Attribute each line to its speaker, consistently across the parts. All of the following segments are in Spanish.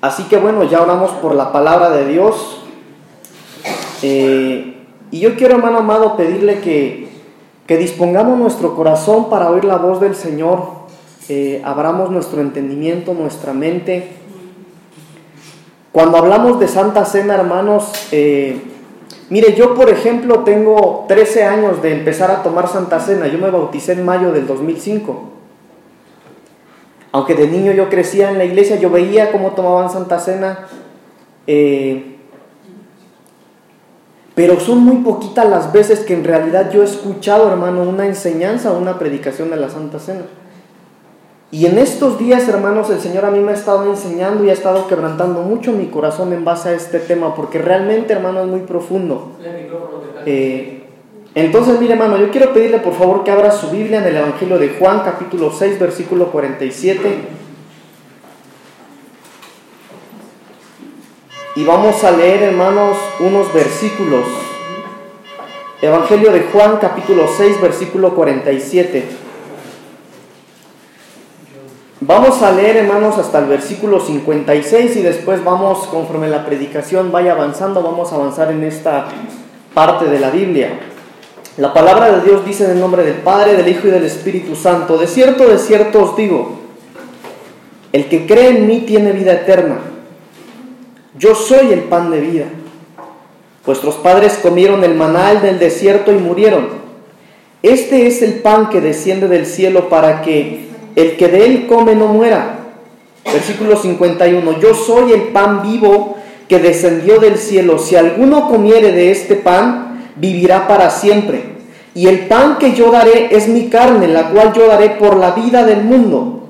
Speaker 1: Así que bueno, ya oramos por la palabra de Dios. Eh, y yo quiero, hermano amado, pedirle que, que, dispongamos nuestro corazón para oír la voz del Señor, eh, abramos nuestro entendimiento, nuestra mente. Cuando hablamos de Santa Cena, hermanos, eh, mire, yo por ejemplo tengo 13 años de empezar a tomar Santa Cena, yo me bauticé en mayo del 2005. Aunque de niño yo crecía en la iglesia, yo veía cómo tomaban Santa Cena. Eh, pero son muy poquitas las veces que en realidad yo he escuchado, hermano, una enseñanza, una predicación de la Santa Cena. Y en estos días, hermanos, el Señor a mí me ha estado enseñando y ha estado quebrantando mucho mi corazón en base a este tema, porque realmente, hermano, es muy profundo. Eh, entonces, mire hermano, yo quiero pedirle por favor que abra su Biblia en el Evangelio de Juan, capítulo 6, versículo 47. Y vamos a leer, hermanos, unos versículos. Evangelio de Juan, capítulo 6, versículo 47. Vamos a leer, hermanos, hasta el versículo 56 y después vamos, conforme la predicación vaya avanzando, vamos a avanzar en esta parte de la Biblia. La palabra de Dios dice en el nombre del Padre, del Hijo y del Espíritu Santo, de cierto, de cierto os digo, el que cree en mí tiene vida eterna. Yo soy el pan de vida. Vuestros padres comieron el manal del desierto y murieron. Este es el pan que desciende del cielo para que el que de él come no muera. Versículo 51. Yo soy el pan vivo que descendió del cielo. Si alguno comiere de este pan, vivirá para siempre. Y el pan que yo daré es mi carne, la cual yo daré por la vida del mundo.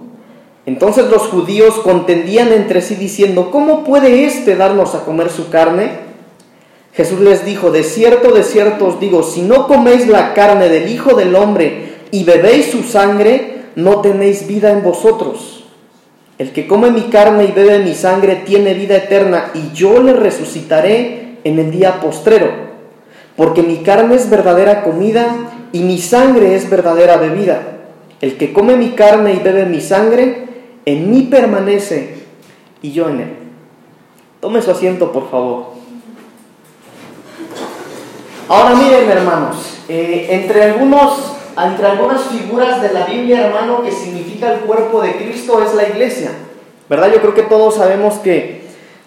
Speaker 1: Entonces los judíos contendían entre sí diciendo, ¿cómo puede éste darnos a comer su carne? Jesús les dijo, de cierto, de cierto os digo, si no coméis la carne del Hijo del Hombre y bebéis su sangre, no tenéis vida en vosotros. El que come mi carne y bebe mi sangre tiene vida eterna, y yo le resucitaré en el día postrero porque mi carne es verdadera comida y mi sangre es verdadera bebida. El que come mi carne y bebe mi sangre, en mí permanece y yo en él. Tome su asiento, por favor. Ahora miren, hermanos, eh, entre, algunos, entre algunas figuras de la Biblia, hermano, que significa el cuerpo de Cristo es la iglesia. ¿Verdad? Yo creo que todos sabemos que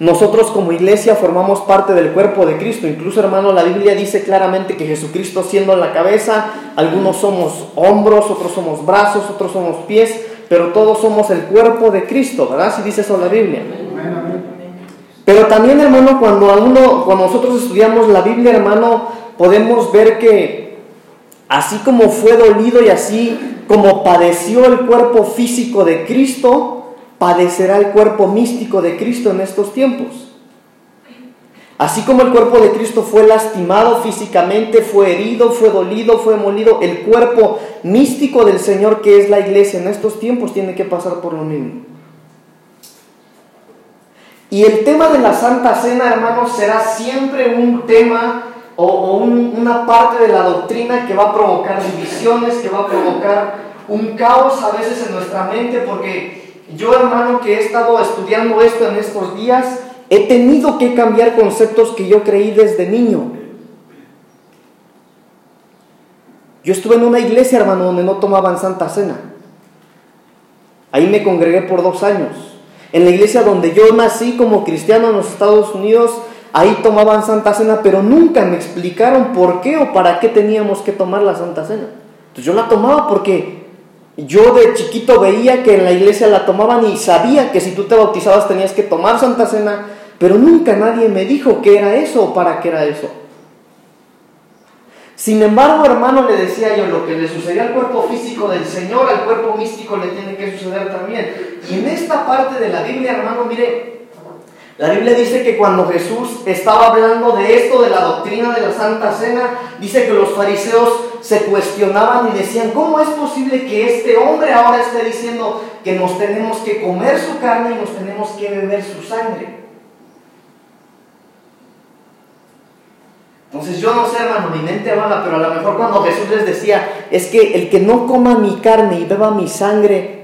Speaker 1: nosotros como iglesia formamos parte del cuerpo de Cristo. Incluso, hermano, la Biblia dice claramente que Jesucristo siendo la cabeza, algunos somos hombros, otros somos brazos, otros somos pies, pero todos somos el cuerpo de Cristo, ¿verdad? Si dice eso la Biblia. Pero también, hermano, cuando, uno, cuando nosotros estudiamos la Biblia, hermano, podemos ver que así como fue dolido y así como padeció el cuerpo físico de Cristo, padecerá el cuerpo místico de Cristo en estos tiempos. Así como el cuerpo de Cristo fue lastimado físicamente, fue herido, fue dolido, fue molido, el cuerpo místico del Señor que es la iglesia en estos tiempos tiene que pasar por lo mismo. Y el tema de la Santa Cena, hermanos, será siempre un tema o, una parte de la doctrina que va a provocar divisiones, que va a provocar un caos a veces en nuestra mente, porque yo, hermano, que he estado estudiando esto en estos días, he tenido que cambiar conceptos que yo creí desde niño. Yo estuve en una iglesia, hermano, donde no tomaban Santa Cena. Ahí me congregué por dos años. En la iglesia donde yo nací como cristiano en los Estados Unidos, ahí tomaban Santa Cena, pero nunca me explicaron por qué o para qué teníamos que tomar la Santa Cena. Entonces yo la tomaba porque yo de chiquito veía que en la iglesia la tomaban y sabía que si tú te bautizabas tenías que tomar Santa Cena, pero nunca nadie me dijo qué era eso o para qué era eso. Sin embargo, hermano, le decía yo, lo que le sucedía al cuerpo físico del Señor, al cuerpo místico le tiene que suceder también. Y en esta parte de la Biblia, hermano, mire, la Biblia dice que cuando Jesús estaba hablando de esto, de la doctrina de la Santa Cena, dice que los fariseos se cuestionaban y decían, ¿cómo es posible que este hombre ahora esté diciendo que nos tenemos que comer su carne y nos tenemos que beber su sangre? Entonces yo no sé, hermano, mi mente mala, pero a lo mejor cuando Jesús les decía, es que el que no coma mi carne y beba mi sangre,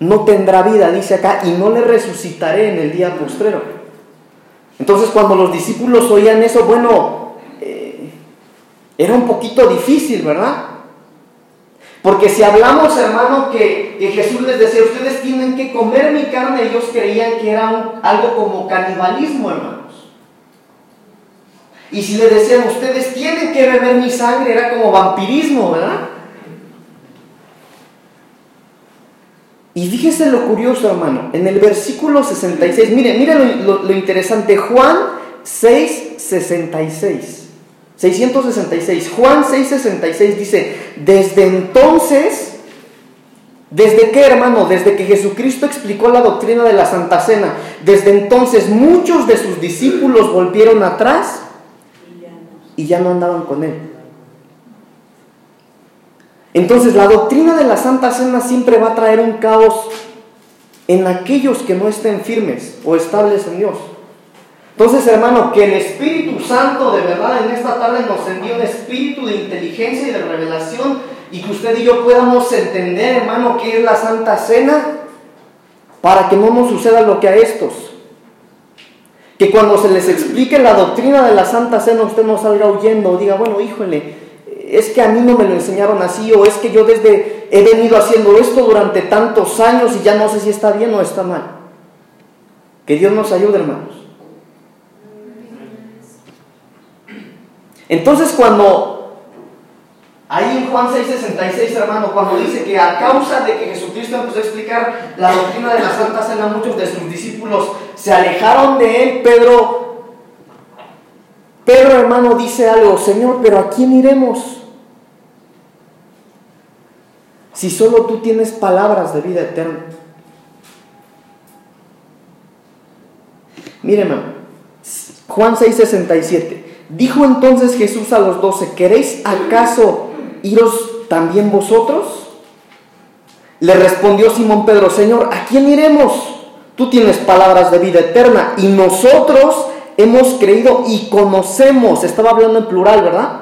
Speaker 1: no tendrá vida, dice acá, y no le resucitaré en el día postrero. Entonces cuando los discípulos oían eso, bueno, era un poquito difícil, ¿verdad? Porque si hablamos, hermano, que, Jesús les decía, ustedes tienen que comer mi carne, ellos creían que era algo como canibalismo, hermanos. Y si le decían, ustedes tienen que beber mi sangre, era como vampirismo, ¿verdad? Y fíjese lo curioso, hermano. En el versículo 66, mire, mire lo, lo interesante. Juan 6, 66. 666. Juan 6:66 dice, desde entonces, ¿desde qué hermano? Desde que Jesucristo explicó la doctrina de la Santa Cena, desde entonces muchos de sus discípulos volvieron atrás y ya no andaban con él. Entonces la doctrina de la Santa Cena siempre va a traer un caos en aquellos que no estén firmes o estables en Dios. Entonces, hermano, que el Espíritu Santo de verdad en esta tarde nos envíe un espíritu de inteligencia y de revelación y que usted y yo podamos entender, hermano, qué es la Santa Cena para que no nos suceda lo que a estos. Que cuando se les explique la doctrina de la Santa Cena usted no salga huyendo o diga, bueno, híjole, es que a mí no me lo enseñaron así o es que yo desde he venido haciendo esto durante tantos años y ya no sé si está bien o está mal. Que Dios nos ayude, hermanos. Entonces cuando, ahí en Juan 6:66, hermano, cuando dice que a causa de que Jesucristo empezó a explicar la doctrina de la Santa Cena, muchos de sus discípulos se alejaron de él, Pedro, Pedro hermano dice algo, Señor, pero ¿a quién iremos? Si solo tú tienes palabras de vida eterna. Hermano, Juan 6:67. Dijo entonces Jesús a los doce, ¿queréis acaso iros también vosotros? Le respondió Simón Pedro, Señor, ¿a quién iremos? Tú tienes palabras de vida eterna y nosotros hemos creído y conocemos. Estaba hablando en plural, ¿verdad?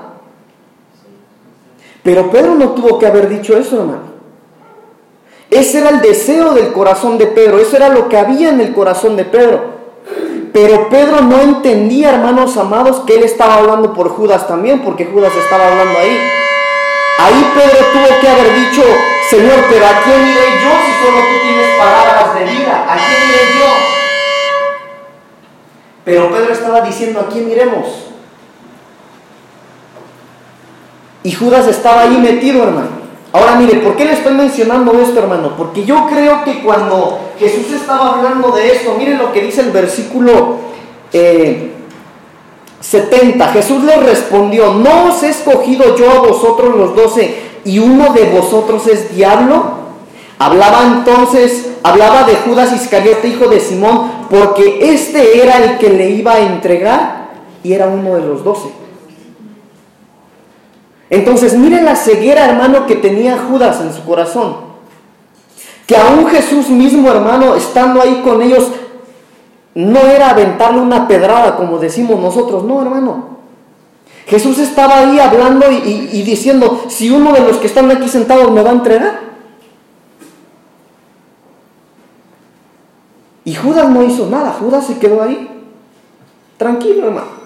Speaker 1: Pero Pedro no tuvo que haber dicho eso, hermano. Ese era el deseo del corazón de Pedro, eso era lo que había en el corazón de Pedro. Pero Pedro no entendía, hermanos amados, que él estaba hablando por Judas también, porque Judas estaba hablando ahí. Ahí Pedro tuvo que haber dicho, Señor, pero ¿a quién iré yo si solo tú tienes palabras de vida? ¿A quién iré yo? Pero Pedro estaba diciendo, ¿a quién iremos? Y Judas estaba ahí metido, hermano. Ahora mire, ¿por qué le estoy mencionando esto, hermano? Porque yo creo que cuando Jesús estaba hablando de esto, miren lo que dice el versículo 70. Eh, Jesús le respondió, ¿no os he escogido yo a vosotros los doce y uno de vosotros es diablo? Hablaba entonces, hablaba de Judas Iscariote, hijo de Simón, porque este era el que le iba a entregar y era uno de los doce. Entonces, miren la ceguera, hermano, que tenía Judas en su corazón. Que aún Jesús mismo, hermano, estando ahí con ellos, no era aventarle una pedrada, como decimos nosotros, no, hermano. Jesús estaba ahí hablando y, y diciendo, si uno de los que están aquí sentados me va a entregar. Y Judas no hizo nada, Judas se quedó ahí. Tranquilo, hermano.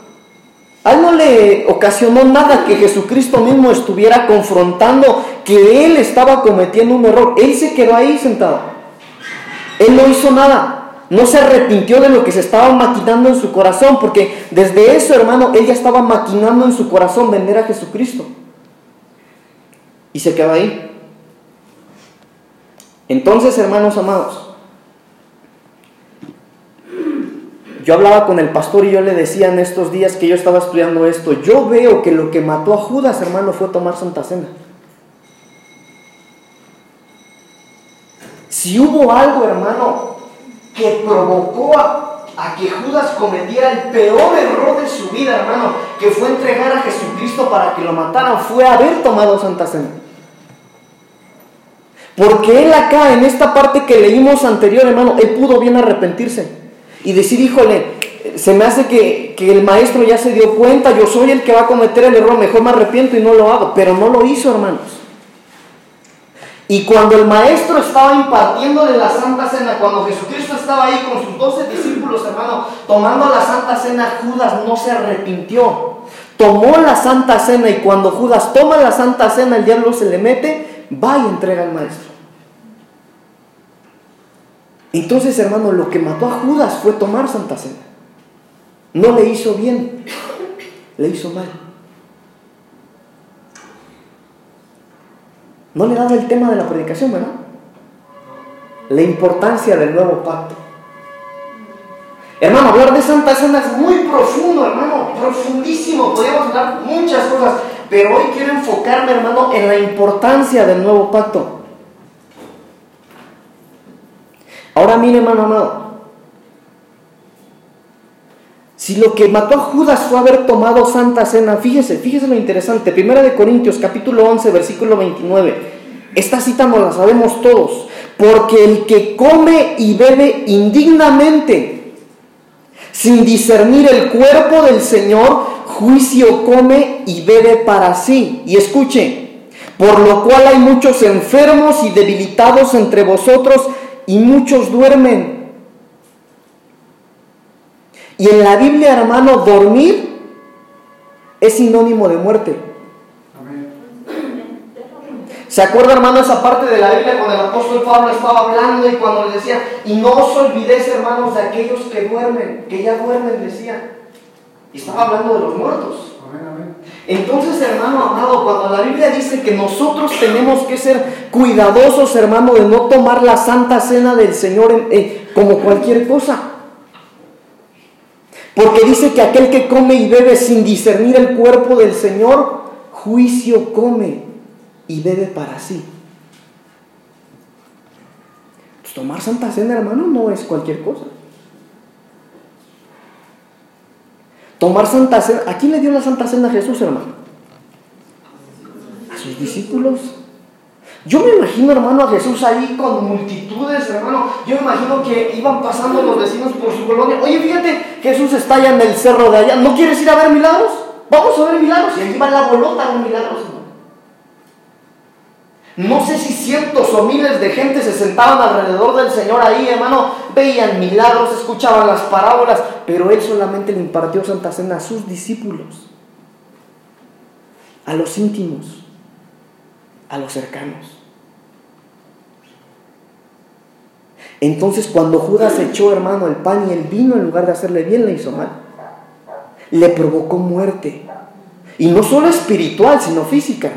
Speaker 1: A él no le ocasionó nada que Jesucristo mismo estuviera confrontando que él estaba cometiendo un error. Él se quedó ahí sentado. Él no hizo nada. No se arrepintió de lo que se estaba maquinando en su corazón, porque desde eso, hermano, él ya estaba maquinando en su corazón vender a Jesucristo. Y se quedó ahí. Entonces, hermanos amados, Yo hablaba con el pastor y yo le decía en estos días que yo estaba estudiando esto, yo veo que lo que mató a Judas, hermano, fue tomar Santa Cena. Si hubo algo, hermano, que provocó a, que Judas cometiera el peor error de su vida, hermano, que fue entregar a Jesucristo para que lo mataran, fue haber tomado Santa Cena. Porque él acá, en esta parte que leímos anterior, hermano, él pudo bien arrepentirse y decir, híjole, se me hace que, el maestro ya se dio cuenta, yo soy el que va a cometer el error, mejor me arrepiento y no lo hago, pero no lo hizo, hermanos. Y cuando el maestro estaba impartiéndole la Santa Cena, cuando Jesucristo estaba ahí con sus doce discípulos, hermano, tomando la Santa Cena, Judas no se arrepintió. Tomó la Santa Cena y cuando Judas toma la Santa Cena, el diablo se le mete, va y entrega al maestro. Entonces, hermano, lo que mató a Judas fue tomar Santa Cena. No le hizo bien, le hizo mal. No le daba el tema de la predicación, ¿verdad? La importancia del nuevo pacto. Hermano, hablar de Santa Cena es muy profundo, hermano, profundísimo. Podríamos hablar muchas cosas, pero hoy quiero enfocarme, hermano, en la importancia del nuevo pacto. Ahora mire, hermano amado, si lo que mató a Judas fue haber tomado Santa Cena, fíjese, fíjese lo interesante. Primera de Corintios, capítulo 11, versículo 29. Esta cita no la sabemos todos. Porque el que come y bebe indignamente, sin discernir el cuerpo del Señor, juicio come y bebe para sí. Y escuche, por lo cual hay muchos enfermos y debilitados entre vosotros y muchos duermen. Y en la Biblia, hermano, dormir es sinónimo de muerte. ¿Se acuerda, hermano, esa parte de la Biblia cuando el apóstol Pablo estaba hablando y cuando le decía, y no os olvidéis, hermanos, de aquellos que duermen, que ya duermen, decía. Y estaba hablando de los muertos. Entonces, hermano amado, cuando la Biblia dice que nosotros tenemos que ser cuidadosos, hermano, de no tomar la santa cena del Señor como cualquier cosa. Porque dice que aquel que come y bebe sin discernir el cuerpo del Señor, juicio come y bebe para sí. Pues tomar Santa Cena, hermano, no es cualquier cosa. Tomar Santa Cena, ¿a quién le dio la Santa Cena a Jesús, hermano? A sus discípulos. Yo me imagino, hermano, a Jesús ahí con multitudes, hermano. Yo me imagino que iban pasando los vecinos por su colonia. Oye, fíjate, Jesús está allá en el cerro de allá. ¿No quieres ir a ver milagros? Vamos a ver milagros. Y allí va la bolota de milagros. No sé si cientos o miles de gente se sentaban alrededor del Señor ahí, hermano, veían milagros, escuchaban las parábolas, pero Él solamente le impartió Santa Cena a sus discípulos, a los íntimos a los cercanos. Entonces cuando Judas echó, hermano, el pan y el vino, en lugar de hacerle bien, le hizo mal. Le provocó muerte. Y no solo espiritual, sino física.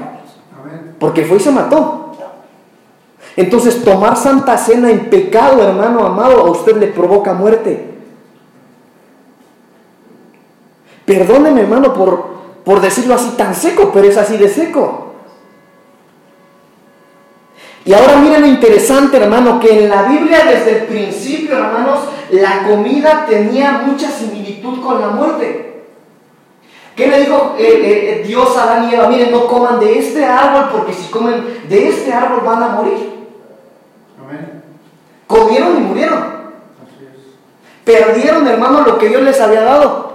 Speaker 1: Porque fue y se mató. Entonces tomar santa cena en pecado, hermano amado, a usted le provoca muerte. Perdóneme, hermano, por, por decirlo así tan seco, pero es así de seco. Y ahora miren lo interesante, hermano, que en la Biblia desde el principio, hermanos, la comida tenía mucha similitud con la muerte. ¿Qué le dijo eh, eh, eh, Dios a Adán y Eva? Miren, no coman de este árbol porque si comen de este árbol van a morir. Amén. Comieron y murieron. Así es. Perdieron, hermano, lo que Dios les había dado.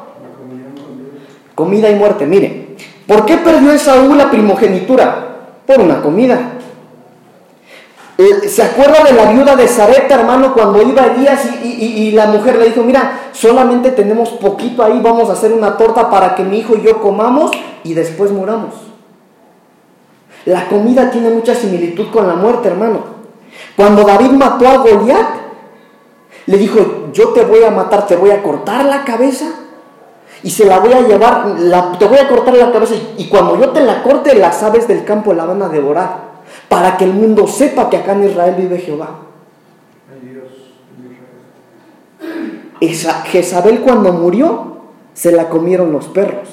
Speaker 1: Comida y muerte. Miren, ¿por qué perdió Esaú la primogenitura? Por una comida. Eh, ¿Se acuerda de la viuda de Zareta, hermano, cuando iba Elías y, y, la mujer le dijo, mira, solamente tenemos poquito ahí, vamos a hacer una torta para que mi hijo y yo comamos y después muramos? La comida tiene mucha similitud con la muerte, hermano. Cuando David mató a Goliat, le dijo, yo te voy a matar, te voy a cortar la cabeza y se la voy a llevar, te voy a cortar la cabeza y cuando yo te la corte, las aves del campo la van a devorar para que el mundo sepa que acá en Israel vive Jehová. Esa, Jezabel cuando murió se la comieron los perros.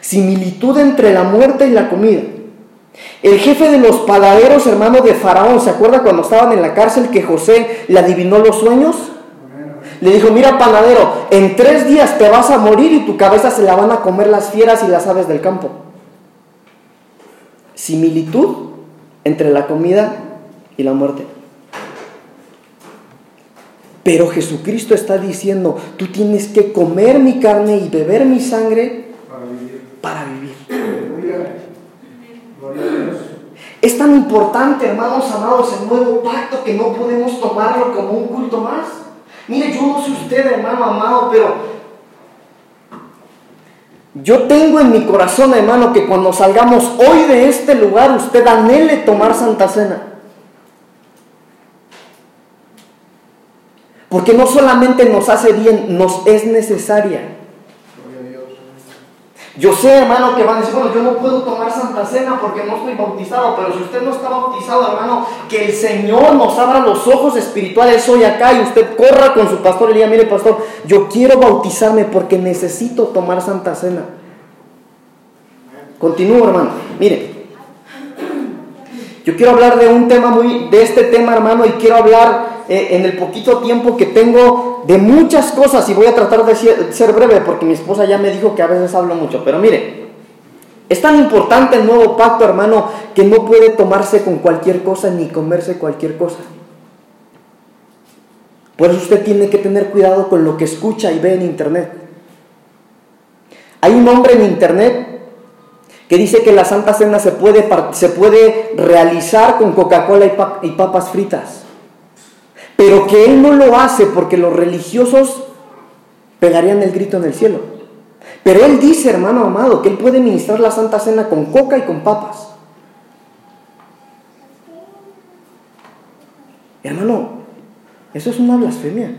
Speaker 1: Similitud entre la muerte y la comida. El jefe de los paladeros, hermano de Faraón, ¿se acuerda cuando estaban en la cárcel que José le adivinó los sueños? Le dijo, mira panadero, en tres días te vas a morir y tu cabeza se la van a comer las fieras y las aves del campo. Similitud entre la comida y la muerte. Pero Jesucristo está diciendo, tú tienes que comer mi carne y beber mi sangre para vivir. Es tan importante, hermanos amados, el nuevo pacto que no podemos tomarlo como un culto más. Mire, yo no sé usted, hermano amado, pero yo tengo en mi corazón, hermano, que cuando salgamos hoy de este lugar, usted anhele tomar Santa Cena. Porque no solamente nos hace bien, nos es necesaria. Yo sé, hermano, que van a decir, bueno, yo no puedo tomar Santa Cena porque no estoy bautizado, pero si usted no está bautizado, hermano, que el Señor nos abra los ojos espirituales hoy acá y usted corra con su pastor y le diga, mire, pastor, yo quiero bautizarme porque necesito tomar Santa Cena. Continúo, hermano. Mire, yo quiero hablar de un tema muy, de este tema, hermano, y quiero hablar eh, en el poquito tiempo que tengo de muchas cosas y voy a tratar de ser breve porque mi esposa ya me dijo que a veces hablo mucho. Pero mire, es tan importante el nuevo pacto, hermano, que no puede tomarse con cualquier cosa ni comerse cualquier cosa. Por eso usted tiene que tener cuidado con lo que escucha y ve en internet. Hay un hombre en internet que dice que la Santa Cena se puede, se puede realizar con Coca-Cola y papas fritas pero que él no lo hace porque los religiosos pegarían el grito en el cielo. Pero él dice, hermano amado, que él puede ministrar la Santa Cena con coca y con papas. Hermano, eso es una blasfemia.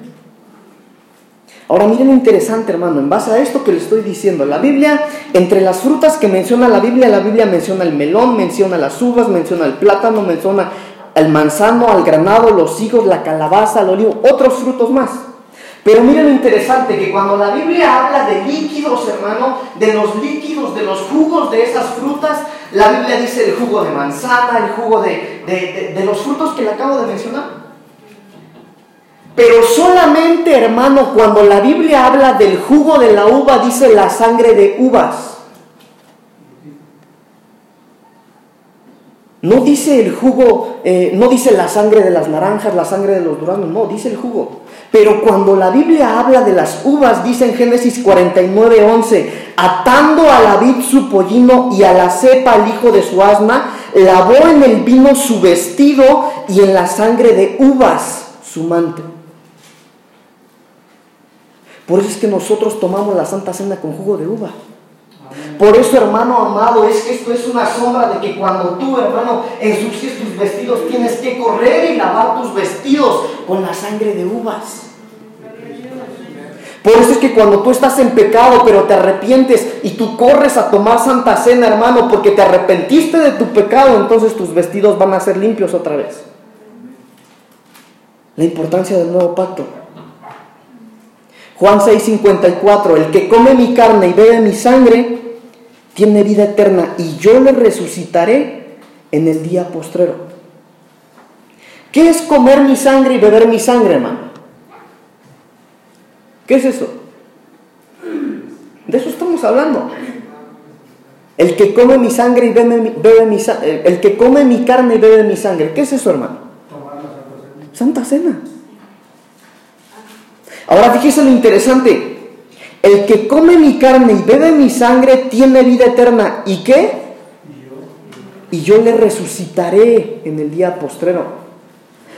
Speaker 1: Ahora miren lo interesante, hermano, en base a esto que le estoy diciendo, la Biblia, entre las frutas que menciona la Biblia, la Biblia menciona el melón, menciona las uvas, menciona el plátano, menciona al manzano, al granado, los higos, la calabaza, el olivo, otros frutos más. Pero miren lo interesante, que cuando la Biblia habla de líquidos, hermano, de los líquidos, de los jugos de esas frutas, la Biblia dice el jugo de manzana, el jugo de, de, de los frutos que le acabo de mencionar. Pero solamente, hermano, cuando la Biblia habla del jugo de la uva, dice la sangre de uvas. No dice el jugo, eh, no dice la sangre de las naranjas, la sangre de los duranos, no, dice el jugo. Pero cuando la Biblia habla de las uvas, dice en Génesis 49, 11, atando a la vid su pollino y a la cepa al hijo de su asna, lavó en el vino su vestido y en la sangre de uvas su manto. Por eso es que nosotros tomamos la Santa Cena con jugo de uva. Por eso, hermano amado, es que esto es una sombra de que cuando tú, hermano, ensucies tus vestidos, tienes que correr y lavar tus vestidos con la sangre de uvas. Por eso es que cuando tú estás en pecado, pero te arrepientes y tú corres a tomar santa cena, hermano, porque te arrepentiste de tu pecado, entonces tus vestidos van a ser limpios otra vez. La importancia del nuevo pacto. Juan 6:54, el que come mi carne y bebe mi sangre, tiene vida eterna y yo le resucitaré en el día postrero. ¿Qué es comer mi sangre y beber mi sangre, hermano? ¿Qué es eso? De eso estamos hablando. El que come mi sangre y bebe, bebe mi sangre, el que come mi carne y bebe mi sangre. ¿Qué es eso, hermano? Santa Cena. Ahora fíjese lo interesante. El que come mi carne y bebe mi sangre tiene vida eterna. ¿Y qué? Y yo le resucitaré en el día postrero.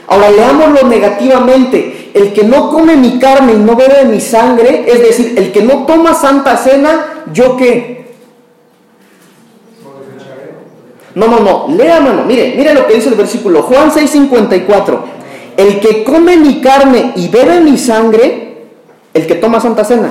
Speaker 1: Ahora leámoslo negativamente. El que no come mi carne y no bebe mi sangre, es decir, el que no toma santa cena, ¿yo qué? No, no, no. Lea, mano. Mire, mire lo que dice el versículo. Juan 6:54. El que come mi carne y bebe mi sangre, el que toma santa cena,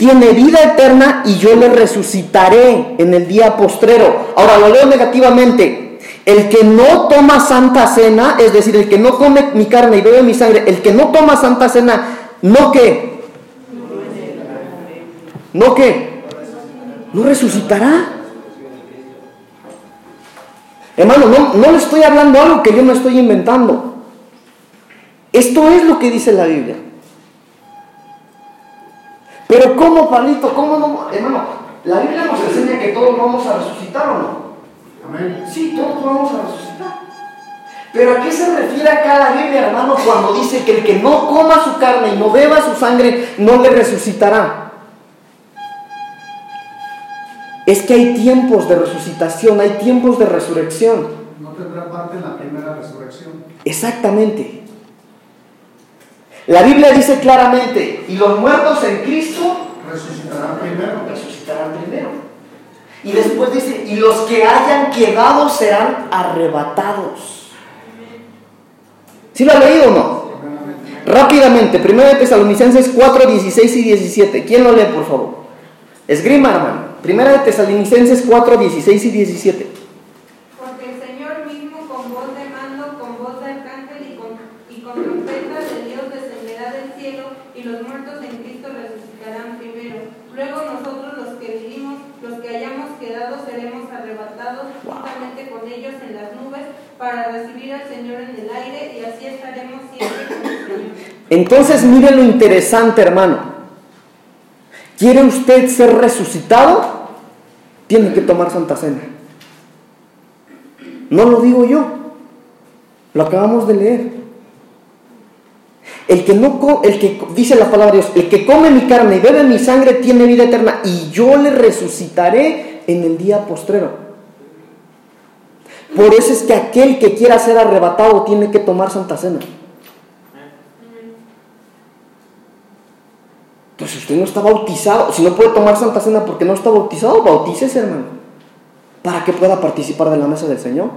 Speaker 1: tiene vida eterna y yo le resucitaré en el día postrero. Ahora lo leo negativamente. El que no toma santa cena, es decir, el que no come mi carne y bebe mi sangre, el que no toma santa cena, ¿no qué? ¿No qué? ¿No resucitará? Hermano, no, no le estoy hablando algo que yo me estoy inventando. Esto es lo que dice la Biblia. Pero ¿cómo, Pablito? ¿Cómo no? Hermano, la Biblia nos enseña que todos vamos a resucitar o no. Amén. Sí, todos vamos a resucitar. Pero ¿a qué se refiere acá la Biblia, hermano, cuando dice que el que no coma su carne y no beba su sangre no le resucitará? Es que hay tiempos de resucitación, hay tiempos de resurrección.
Speaker 2: tendrá parte en la primera resurrección.
Speaker 1: Exactamente. La Biblia dice claramente, y los muertos en Cristo
Speaker 2: Resucitarán primero.
Speaker 1: resucitarán primero. Y después dice, y los que hayan quedado serán arrebatados. ¿Sí lo ha leído o no? Rápidamente, 1 de Tesalonicenses 4, 16 y 17. ¿Quién lo lee, por favor? Esgrima, hermano. 1 de Tesalonicenses 4, 16 y 17.
Speaker 3: Porque el Señor mismo con voz de mando, con voz de arcángel y con, y con trompeta de Dios descenderá del cielo y los muertos en Cristo resucitarán primero. Luego nosotros los que vivimos, los que hayamos quedado, seremos arrebatados
Speaker 1: Wow.
Speaker 3: juntamente con ellos en las nubes para recibir al Señor en el aire y así estaremos siempre con el Señor.
Speaker 1: Entonces, mire lo interesante, hermano. ¿Quiere usted ser resucitado? Tiene que tomar Santa Cena. No lo digo yo. Lo acabamos de leer. El que no el que dice la palabra de Dios, el que come mi carne y bebe mi sangre tiene vida eterna y yo le resucitaré en el día postrero. Por eso es que aquel que quiera ser arrebatado tiene que tomar Santa Cena. Si usted no está bautizado, si no puede tomar Santa Cena porque no está bautizado, bautícese, hermano, para que pueda participar de la mesa del Señor.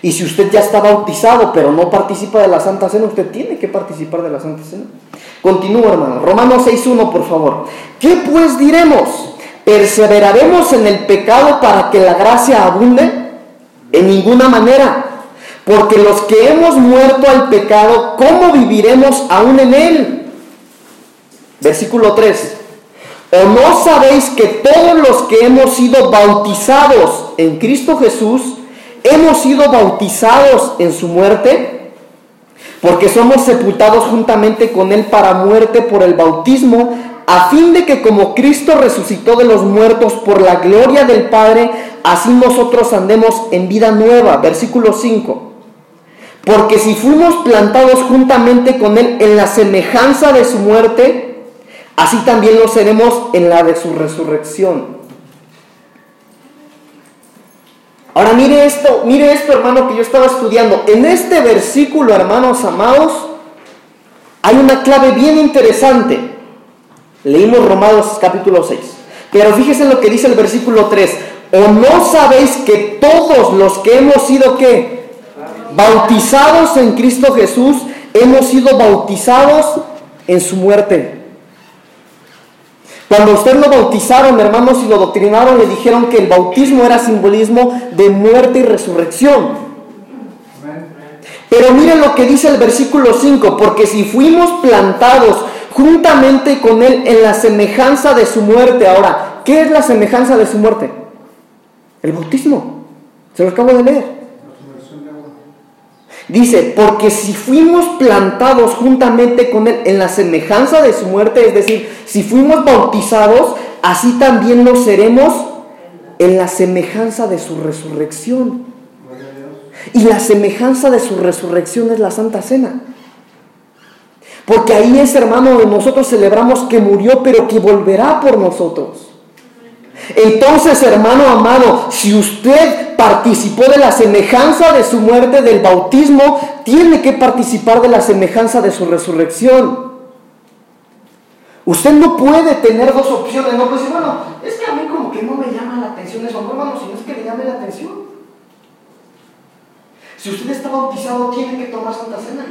Speaker 1: Y si usted ya está bautizado, pero no participa de la Santa Cena, usted tiene que participar de la Santa Cena. Continúo, hermano. Romanos 6.1, por favor. ¿Qué pues diremos? ¿Perseveraremos en el pecado para que la gracia abunde? En ninguna manera. Porque los que hemos muerto al pecado, ¿cómo viviremos aún en él? Versículo 3. ¿O no sabéis que todos los que hemos sido bautizados en Cristo Jesús, hemos sido bautizados en su muerte? Porque somos sepultados juntamente con Él para muerte por el bautismo, a fin de que como Cristo resucitó de los muertos por la gloria del Padre, así nosotros andemos en vida nueva. Versículo 5. Porque si fuimos plantados juntamente con Él en la semejanza de su muerte, así también lo seremos en la de su resurrección. Ahora mire esto, mire esto hermano que yo estaba estudiando. En este versículo, hermanos amados, hay una clave bien interesante. Leímos Romanos capítulo 6. Pero fíjese lo que dice el versículo 3. ¿O no sabéis que todos los que hemos sido qué? Bautizados en Cristo Jesús, hemos sido bautizados en su muerte. Cuando usted lo bautizaron, hermanos, y lo doctrinaron, le dijeron que el bautismo era simbolismo de muerte y resurrección. Pero miren lo que dice el versículo 5, porque si fuimos plantados juntamente con Él en la semejanza de su muerte, ahora, ¿qué es la semejanza de su muerte? El bautismo. Se lo acabo de leer.
Speaker 2: La sumersión de agua.
Speaker 1: Dice, porque si fuimos plantados juntamente con Él en la semejanza de su muerte, es decir, si fuimos bautizados, así también lo seremos en la semejanza de su resurrección. Y la semejanza de su resurrección es la Santa Cena. Porque ahí es, hermano, de nosotros celebramos que murió, pero que volverá por nosotros. Entonces, hermano amado, si usted participó de la semejanza de su muerte, del bautismo, tiene que participar de la semejanza de su resurrección. Usted no puede tener dos opciones, no puede decir, bueno, es que a mí como que no me llama la atención eso, no, hermano, si no es que le llame la atención. Si usted está bautizado, tiene que tomar Santa Cena.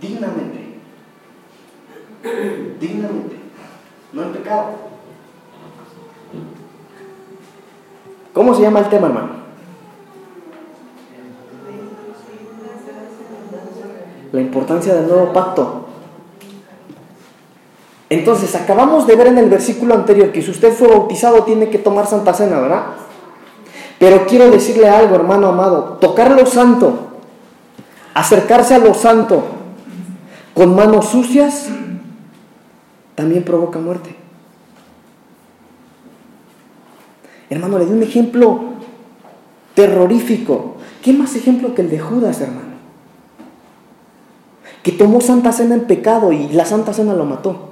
Speaker 1: Dignamente. Dignamente. No en pecado. ¿Cómo se llama el tema, hermano? La importancia del nuevo pacto. Entonces, acabamos de ver en el versículo anterior que si usted fue bautizado tiene que tomar Santa Cena, ¿verdad? Pero quiero decirle algo, hermano amado. Tocar lo santo, acercarse a lo santo con manos sucias, también provoca muerte. Hermano, le di un ejemplo terrorífico. ¿Qué más ejemplo que el de Judas, hermano? Que tomó Santa Cena en pecado y la Santa Cena lo mató.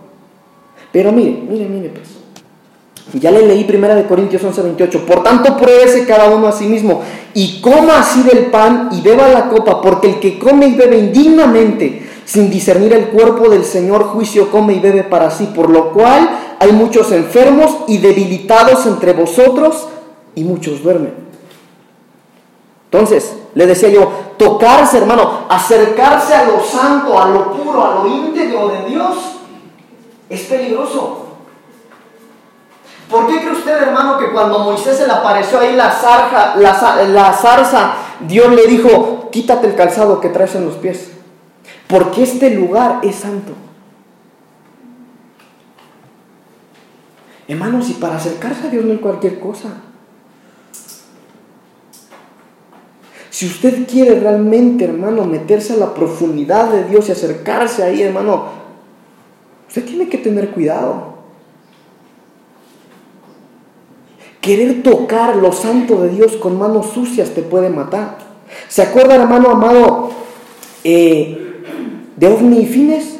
Speaker 1: Pero mire, mire, mire, pues. Ya le leí primera de Corintios 11, 28. Por tanto, pruébese cada uno a sí mismo y coma así del pan y beba la copa, porque el que come y bebe indignamente, sin discernir el cuerpo del Señor, juicio come y bebe para sí, por lo cual hay muchos enfermos y debilitados entre vosotros y muchos duermen. Entonces, le decía yo, tocarse, hermano, acercarse a lo santo, a lo puro, a lo íntegro de Dios, es peligroso. ¿Por qué cree usted, hermano, que cuando Moisés se le apareció ahí la, zarja, la, la zarza, Dios le dijo, quítate el calzado que traes en los pies? Porque este lugar es santo. Hermanos, y para acercarse a Dios no es cualquier cosa. Si usted quiere realmente, hermano, meterse a la profundidad de Dios y acercarse ahí, hermano, usted tiene que tener cuidado. Querer tocar lo santo de Dios con manos sucias te puede matar. ¿Se acuerda, hermano amado, eh, de Ovni y Fines?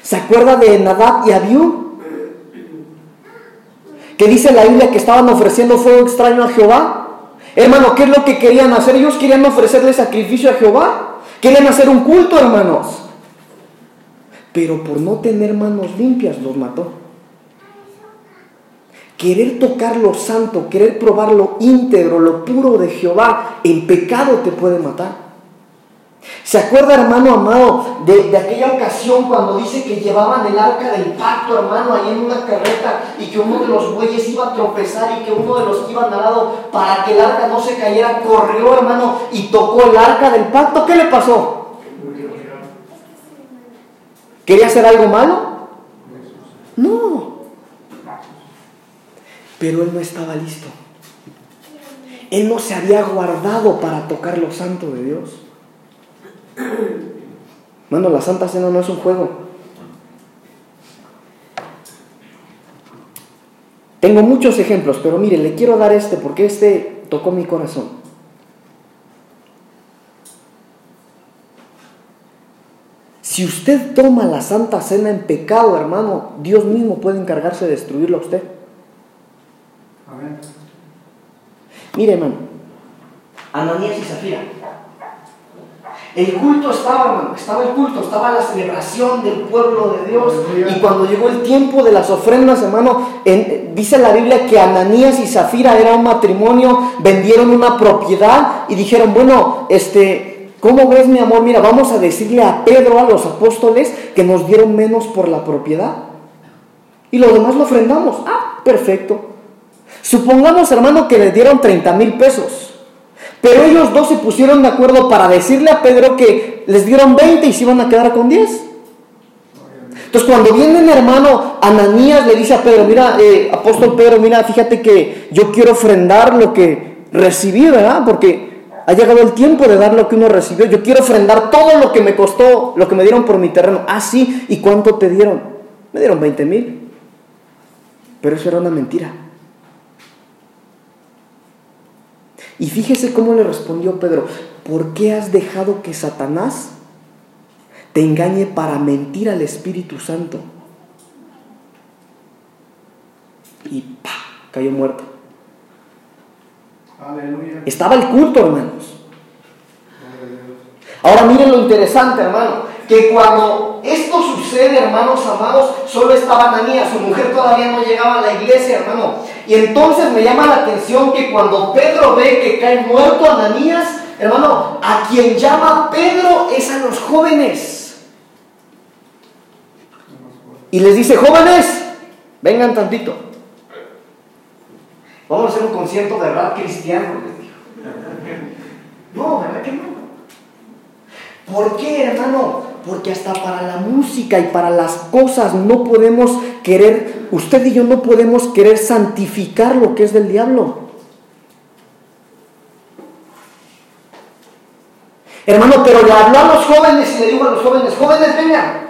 Speaker 1: ¿Se acuerda de Nadab y Abiú? Que dice la Biblia que estaban ofreciendo fuego extraño a Jehová. Hermano, ¿qué es lo que querían hacer? Ellos querían ofrecerle sacrificio a Jehová. Querían hacer un culto, hermanos. Pero por no tener manos limpias los mató. Querer tocar lo santo, querer probar lo íntegro, lo puro de Jehová, el pecado te puede matar. ¿Se acuerda, hermano amado, de, aquella ocasión cuando dice que llevaban el arca del pacto, hermano, ahí en una carreta y que uno de los bueyes iba a tropezar y que uno de los que iban al lado para que el arca no se cayera, corrió, hermano, y tocó el arca del pacto? ¿Qué le pasó? ¿Quería hacer algo malo? No. Pero él no estaba listo. Él no se había guardado para tocar lo santo de Dios. Mano, la Santa Cena no es un juego. Tengo muchos ejemplos, pero mire, le quiero dar este porque este tocó mi corazón. Si usted toma la Santa Cena en pecado, hermano, Dios mismo puede encargarse de destruirlo a usted. Mire, hermano, Ananías y Zafira. El culto estaba, hermano, estaba el culto, estaba la celebración del pueblo de Dios. Y cuando llegó el tiempo de las ofrendas, hermano, dice la Biblia que Ananías y Zafira era un matrimonio, vendieron una propiedad y dijeron, bueno, este, ¿cómo ves mi amor? Mira, vamos a decirle a Pedro, a los apóstoles, que nos dieron menos por la propiedad. Y lo demás lo ofrendamos. Ah, perfecto. Supongamos, hermano, que le dieron 30 mil pesos. Pero ellos dos se pusieron de acuerdo para decirle a Pedro que les dieron 20 y se iban a quedar con 10. Entonces cuando viene el hermano Ananías le dice a Pedro, mira, eh, apóstol Pedro, mira, fíjate que yo quiero ofrendar lo que recibí, ¿verdad? Porque ha llegado el tiempo de dar lo que uno recibió. Yo quiero ofrendar todo lo que me costó, lo que me dieron por mi terreno. Ah, sí, ¿y cuánto te dieron? Me dieron 20 mil. Pero eso era una mentira. Y fíjese cómo le respondió Pedro, ¿por qué has dejado que Satanás te engañe para mentir al Espíritu Santo? Y ¡pa! cayó muerto.
Speaker 2: Aleluya.
Speaker 1: Estaba el culto, hermanos. Ahora miren lo interesante, hermano, que cuando esto sucede, hermanos amados, solo estaba Ananías, su mujer todavía no llegaba a la iglesia, hermano. Y entonces me llama la atención que cuando Pedro ve que cae muerto Ananías, hermano, a quien llama Pedro es a los jóvenes. Y les dice, jóvenes, vengan tantito. Vamos a hacer un concierto de rap cristiano, les dijo. No, ¿verdad que no? ¿Por qué, hermano? Porque hasta para la música y para las cosas no podemos querer, usted y yo no podemos querer santificar lo que es del diablo. Hermano, pero le habló a los jóvenes y le dijo a los jóvenes, jóvenes, vengan,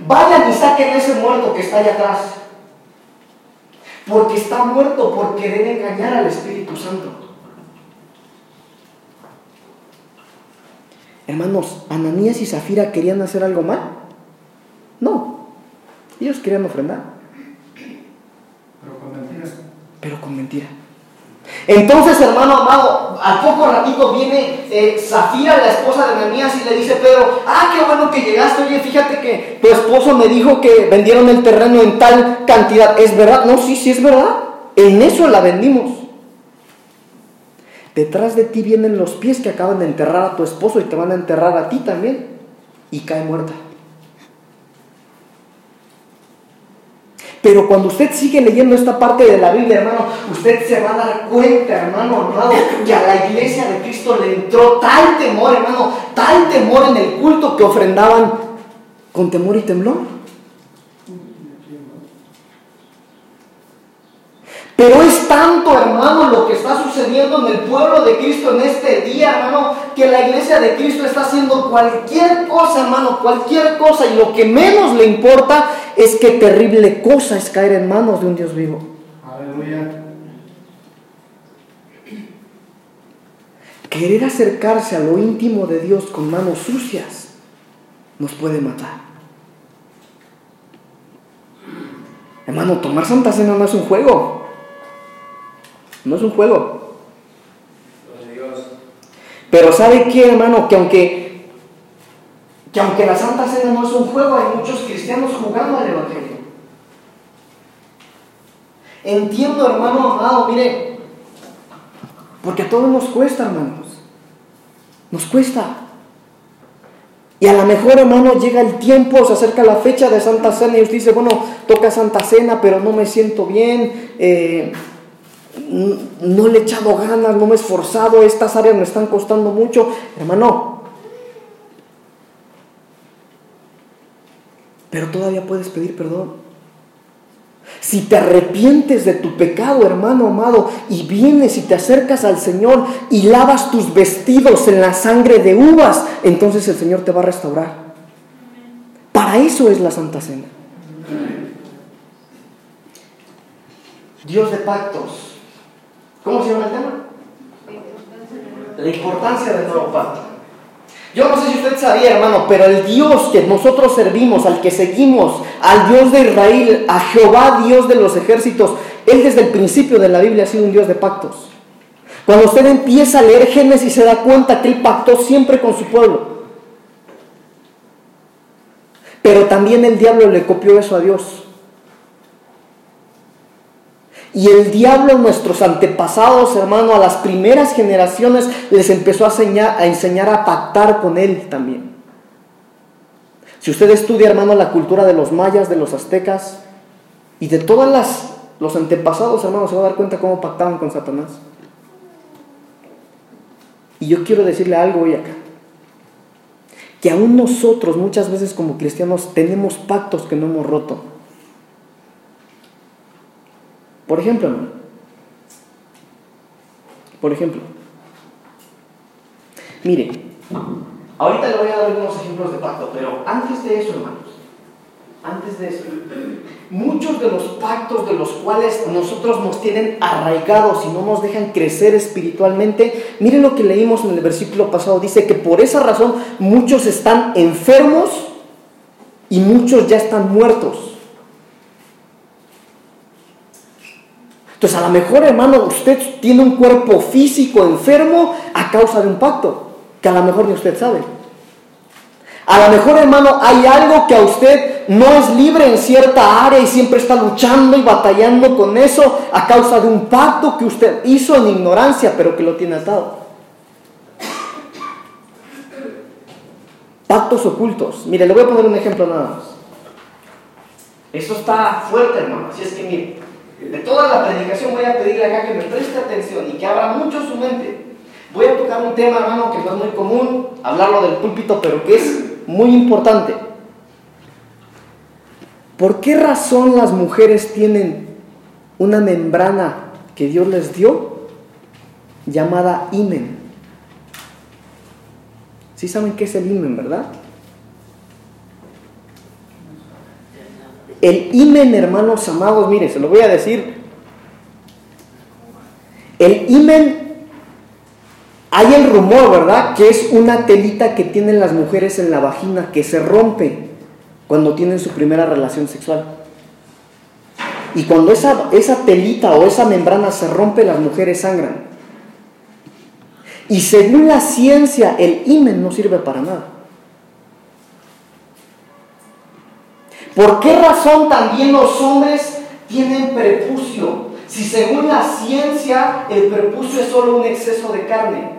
Speaker 1: vayan y saquen ese muerto que está allá atrás. Porque está muerto por querer engañar al Espíritu Santo. Hermanos, ¿Ananías y Zafira querían hacer algo mal? No, ellos querían ofrendar. Mentira. Entonces, hermano amado, al poco ratito viene eh, Zafira, la esposa de Ananías, y le dice Pedro, ah, qué bueno que llegaste, oye, fíjate que tu esposo me dijo que vendieron el terreno en tal cantidad. ¿Es verdad? No, sí, sí es verdad. En eso la vendimos. Detrás de ti vienen los pies que acaban de enterrar a tu esposo y te van a enterrar a ti también. Y cae muerta. Pero cuando usted sigue leyendo esta parte de la Biblia, hermano, usted se va a dar cuenta, hermano amado, que a la iglesia de Cristo le entró tal temor, hermano, tal temor en el culto que ofrendaban con temor y temblor. Pero es tanto, hermano, lo que está sucediendo en el pueblo de Cristo en este día, hermano, que la iglesia de Cristo está haciendo cualquier cosa, hermano, cualquier cosa. Y lo que menos le importa es que terrible cosa es caer en manos de un Dios vivo.
Speaker 2: Aleluya.
Speaker 1: Querer acercarse a lo íntimo de Dios con manos sucias nos puede matar. Hermano, tomar Santa Cena no es un juego. No es un juego. Pero ¿sabe qué, hermano? Que aunque, que aunque la Santa Cena no es un juego, hay muchos cristianos jugando al Evangelio. Entiendo, hermano amado, mire, porque a todos nos cuesta, hermanos. Nos cuesta. Y a lo mejor, hermano, llega el tiempo, se acerca la fecha de Santa Cena y usted dice, bueno, toca Santa Cena, pero no me siento bien. Eh, no le he echado ganas, no me he esforzado, estas áreas me están costando mucho. Hermano, pero todavía puedes pedir perdón. Si te arrepientes de tu pecado, hermano amado, y vienes y te acercas al Señor y lavas tus vestidos en la sangre de uvas, entonces el Señor te va a restaurar. Para eso es la Santa Cena. Dios de pactos. ¿Cómo se llama el tema? La importancia del nuevo pacto. Yo no sé si usted sabía, hermano, pero el Dios que nosotros servimos, al que seguimos, al Dios de Israel, a Jehová, Dios de los ejércitos, Él desde el principio de la Biblia ha sido un Dios de pactos. Cuando usted empieza a leer Génesis se da cuenta que Él pactó siempre con su pueblo. Pero también el diablo le copió eso a Dios. Y el diablo, nuestros antepasados, hermano, a las primeras generaciones les empezó a enseñar, a enseñar a pactar con él también. Si usted estudia, hermano, la cultura de los mayas, de los aztecas y de todas las los antepasados, hermano, se va a dar cuenta cómo pactaban con Satanás. Y yo quiero decirle algo hoy acá. Que aún nosotros muchas veces como cristianos tenemos pactos que no hemos roto. Por ejemplo, hermano. Por ejemplo. Mire, ahorita le voy a dar algunos ejemplos de pacto, pero antes de eso, hermanos, antes de eso, muchos de los pactos de los cuales nosotros nos tienen arraigados y no nos dejan crecer espiritualmente, miren lo que leímos en el versículo pasado, dice que por esa razón muchos están enfermos y muchos ya están muertos. Entonces, a lo mejor, hermano, usted tiene un cuerpo físico enfermo a causa de un pacto, que a lo mejor ni usted sabe. A lo mejor, hermano, hay algo que a usted no es libre en cierta área y siempre está luchando y batallando con eso a causa de un pacto que usted hizo en ignorancia, pero que lo tiene atado. Pactos ocultos. Mire, le voy a poner un ejemplo nada más. Esto está fuerte, hermano. Así es que, mire, de toda la predicación voy a pedirle acá que me preste atención y que abra mucho su mente. Voy a tocar un tema, hermano, que no es muy común hablarlo del púlpito, pero que es muy importante. ¿Por qué razón las mujeres tienen una membrana que Dios les dio llamada imen? ¿Sí saben qué es el imen, verdad? El imen, hermanos amados, mire, se lo voy a decir. El imen, hay el rumor, ¿verdad? Que es una telita que tienen las mujeres en la vagina que se rompe cuando tienen su primera relación sexual. Y cuando esa, esa telita o esa membrana se rompe, las mujeres sangran. Y según la ciencia, el himen no sirve para nada. ¿Por qué razón también los hombres tienen prepucio? Si según la ciencia el prepucio es solo un exceso de carne.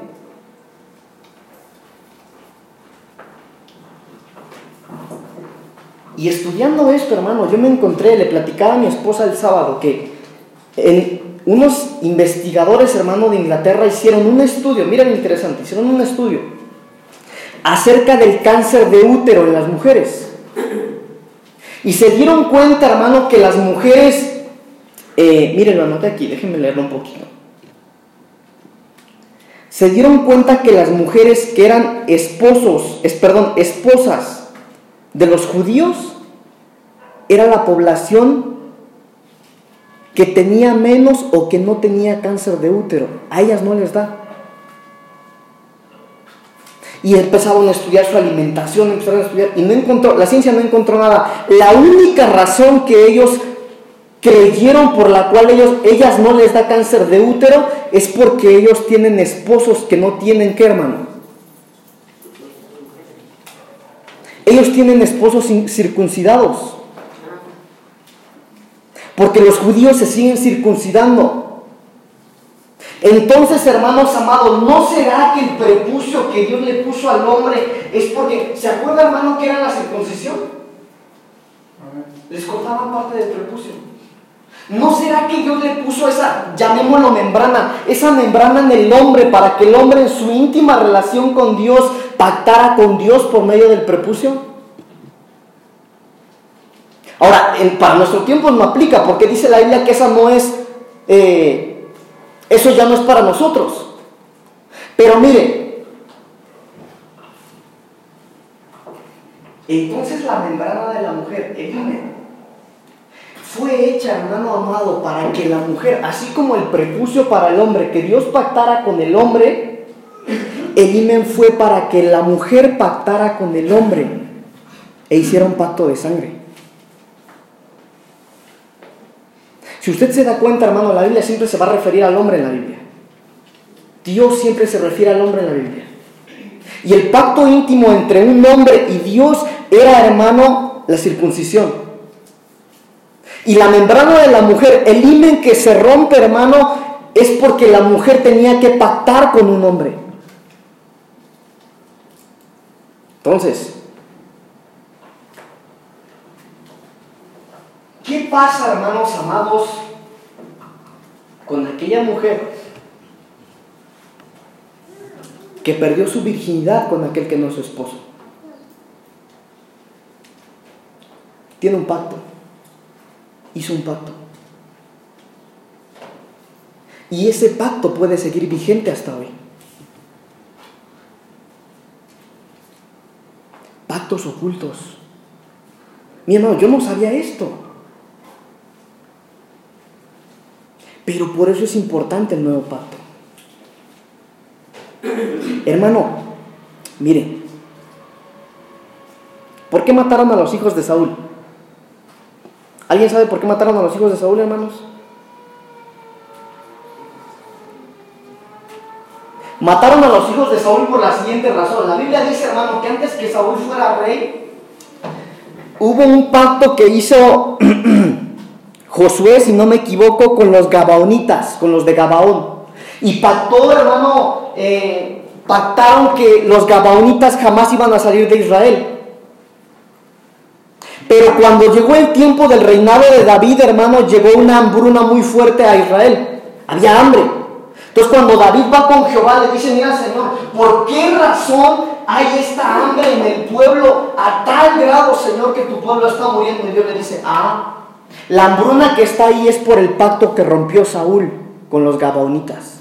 Speaker 1: Y estudiando esto, hermano, yo me encontré, le platicaba a mi esposa el sábado que unos investigadores, hermano, de Inglaterra hicieron un estudio, miren interesante, hicieron un estudio acerca del cáncer de útero en las mujeres. Y se dieron cuenta, hermano, que las mujeres, eh, miren, lo anoté aquí, déjenme leerlo un poquito. Se dieron cuenta que las mujeres que eran esposos, es, perdón, esposas de los judíos, era la población que tenía menos o que no tenía cáncer de útero. A ellas no les da. Y empezaron a estudiar su alimentación, empezaron a estudiar, y no encontró, la ciencia no encontró nada. La única razón que ellos creyeron por la cual ellos, ellas no les da cáncer de útero es porque ellos tienen esposos que no tienen qué hermano. Ellos tienen esposos circuncidados. Porque los judíos se siguen circuncidando. Entonces, hermanos amados, ¿no será que el prepucio que Dios le puso al hombre es porque, ¿se acuerda hermano que era la circuncisión? Les cortaban parte del prepucio. ¿No será que Dios le puso esa, llamémoslo membrana, esa membrana en el hombre para que el hombre en su íntima relación con Dios pactara con Dios por medio del prepucio? Ahora, para nuestro tiempo no aplica porque dice la Biblia que esa no es... Eh, eso ya no es para nosotros. Pero mire, entonces la membrana de la mujer, el himen, fue hecha, hermano amado, para que la mujer, así como el prepucio para el hombre, que Dios pactara con el hombre, el himen fue para que la mujer pactara con el hombre e hiciera un pacto de sangre. Si usted se da cuenta, hermano, la Biblia siempre se va a referir al hombre en la Biblia. Dios siempre se refiere al hombre en la Biblia. Y el pacto íntimo entre un hombre y Dios era, hermano, la circuncisión. Y la membrana de la mujer, el himen que se rompe, hermano, es porque la mujer tenía que pactar con un hombre. Entonces, ¿Qué pasa, hermanos amados, con aquella mujer que perdió su virginidad con aquel que no es su esposo? Tiene un pacto. Hizo un pacto. Y ese pacto puede seguir vigente hasta hoy. Pactos ocultos. Mi hermano, yo no sabía esto. Pero por eso es importante el nuevo pacto. Hermano, mire, ¿por qué mataron a los hijos de Saúl? ¿Alguien sabe por qué mataron a los hijos de Saúl, hermanos? Mataron a los hijos de Saúl por la siguiente razón. La Biblia dice, hermano, que antes que Saúl fuera rey, hubo un pacto que hizo Josué, si no me equivoco, con los Gabaonitas, con los de Gabaón. Y pactó, hermano, eh, pactaron que los Gabaonitas jamás iban a salir de Israel. Pero cuando llegó el tiempo del reinado de David, hermano, llegó una hambruna muy fuerte a Israel. Había hambre. Entonces cuando David va con Jehová, le dice, mira Señor, ¿por qué razón hay esta hambre en el pueblo a tal grado, Señor, que tu pueblo está muriendo? Y Dios le dice, ah, la hambruna que está ahí es por el pacto que rompió Saúl con los Gabaonitas.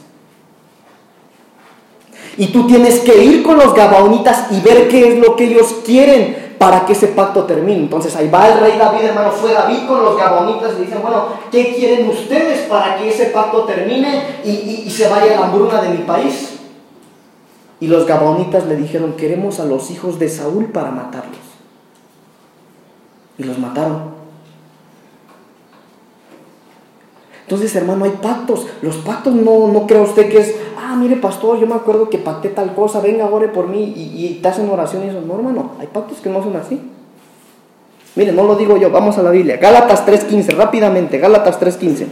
Speaker 1: Y tú tienes que ir con los Gabaonitas y ver qué es lo que ellos quieren para que ese pacto termine. Entonces ahí va el rey David, hermano, fue David con los Gabaonitas y dicen, bueno, ¿qué quieren ustedes para que ese pacto termine y, y se vaya la hambruna de mi país? Y los Gabaonitas le dijeron, queremos a los hijos de Saúl para matarlos. Y los mataron. Entonces, hermano, hay pactos. Los pactos no, no crea usted que es, ah, mire, pastor, yo me acuerdo que pacté tal cosa, venga, ore por mí y, y te hacen oración y eso. No, hermano, hay pactos que no son así. Mire, no lo digo yo, vamos a la Biblia. Gálatas 3.15, rápidamente, Gálatas 3.15.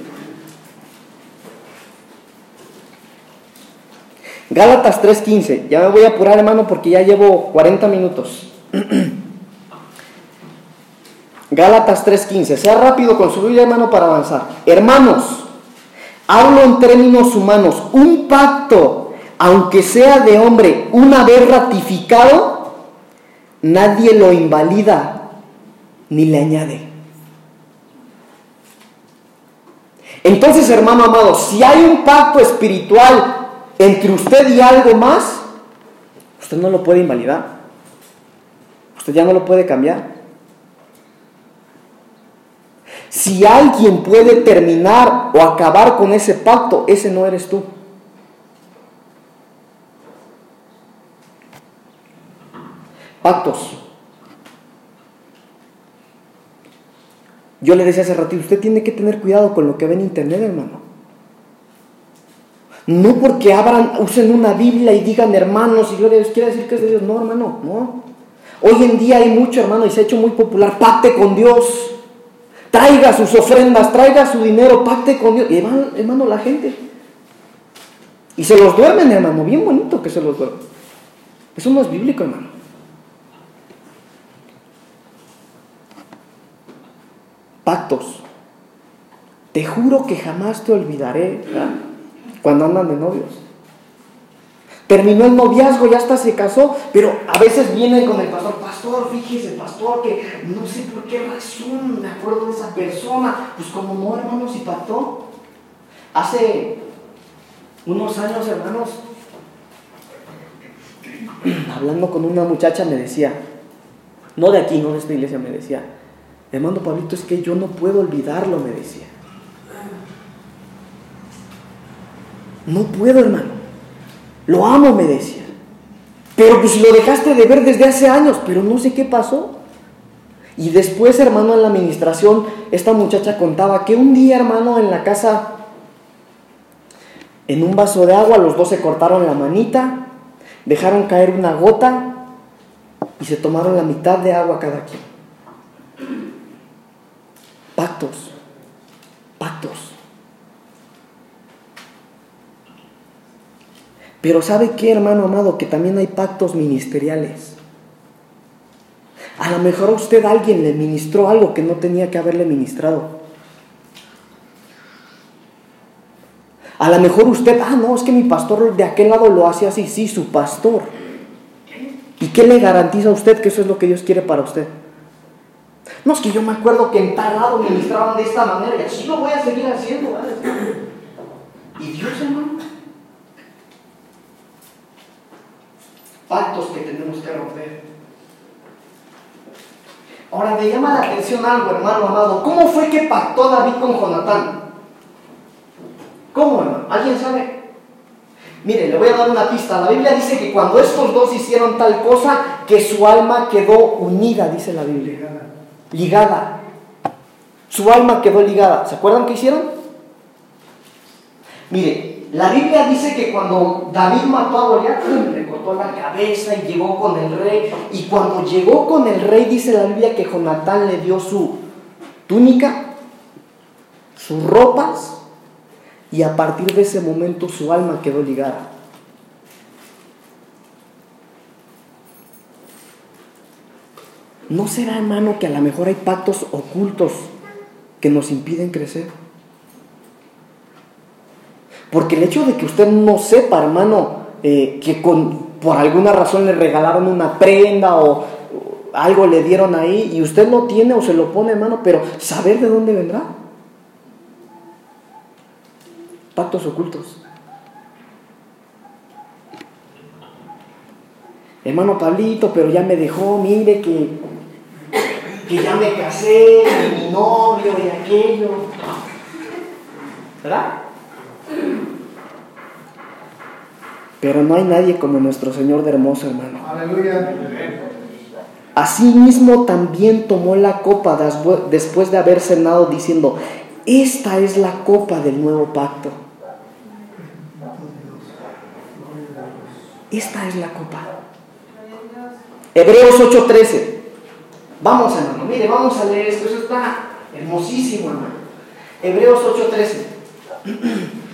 Speaker 1: Gálatas 3.15, ya me voy a apurar hermano porque ya llevo 40 minutos. Gálatas 3.15, sea rápido con su Biblia hermano para avanzar. Hermanos, hablo en términos humanos, un pacto, aunque sea de hombre, una vez ratificado, nadie lo invalida ni le añade. Entonces, hermano amado, si hay un pacto espiritual entre usted y algo más, usted no lo puede invalidar. Usted ya no lo puede cambiar. Si alguien puede terminar o acabar con ese pacto, ese no eres tú. Pactos. Yo le decía hace ratito, usted tiene que tener cuidado con lo que ve en internet, hermano. No porque abran, usen una Biblia y digan hermanos y yo les quiero decir que es de Dios. No, hermano, no. Hoy en día hay mucho, hermano, y se ha hecho muy popular. Pacte con Dios. Traiga sus ofrendas, traiga su dinero, pacte con Dios. Y hermano, hermano, la gente. Y se los duermen, hermano. Bien bonito que se los duermen. Eso no es bíblico, hermano. Pactos. Te juro que jamás te olvidaré. cuando andan de novios. Terminó el noviazgo, ya hasta se casó, pero a veces vienen con el pastor, pastor, fíjese, pastor, que no sé por qué razón me acuerdo de esa persona. Pues como no, hermanos, y pactó. Hace unos años, hermanos, hablando con una muchacha me decía, no de aquí, no de esta iglesia, me decía, hermano Pablito, es que yo no puedo olvidarlo, me decía. No puedo, hermano. Lo amo, me decía. Pero pues lo dejaste de ver desde hace años, pero no sé qué pasó. Y después, hermano, en la administración, esta muchacha contaba que un día, hermano, en la casa, en un vaso de agua, los dos se cortaron la manita, dejaron caer una gota y se tomaron la mitad de agua cada quien. Pactos, pactos. Pero ¿sabe qué, hermano amado? Que también hay pactos ministeriales. A lo mejor a usted alguien le ministró algo que no tenía que haberle ministrado. A lo mejor usted, ah, no, es que mi pastor de aquel lado lo hace así, sí, su pastor. ¿Y qué le garantiza a usted que eso es lo que Dios quiere para usted? No, es que yo me acuerdo que en tal lado ministraban de esta manera y así lo voy a seguir haciendo. ¿vale? ¿Y Dios, hermano? Pactos que tenemos que romper. Ahora me llama la atención algo, hermano amado. ¿Cómo fue que pactó David con Jonatán? ¿Cómo, hermano? ¿Alguien sabe? Mire, le voy a dar una pista. La Biblia dice que cuando estos dos hicieron tal cosa, que su alma quedó unida, dice la Biblia. Ligada. Su alma quedó ligada. ¿Se acuerdan qué hicieron? Mire, la Biblia dice que cuando David mató a Goliat, le cortó la cabeza y llegó con el rey. Y cuando llegó con el rey, dice la Biblia que Jonatán le dio su túnica, sus ropas, y a partir de ese momento su alma quedó ligada. ¿No será, hermano, que a lo mejor hay pactos ocultos que nos impiden crecer? Porque el hecho de que usted no sepa, hermano, eh, que con, por alguna razón le regalaron una prenda o, algo le dieron ahí y usted lo tiene o se lo pone, hermano, pero saber de dónde vendrá. Pactos ocultos. Hermano Pablito, pero ya me dejó, mire que, que ya me casé, mi novio y aquello. ¿Verdad? Pero no hay nadie como nuestro Señor de hermoso, hermano.
Speaker 2: Aleluya.
Speaker 1: Asimismo también tomó la copa despu- después de haber cenado diciendo, Esta es la copa del nuevo pacto. Esta es la copa. Hebreos 8:13. Vamos, hermano, mire, vamos a leer esto. Eso está hermosísimo, hermano. Hebreos 8:13.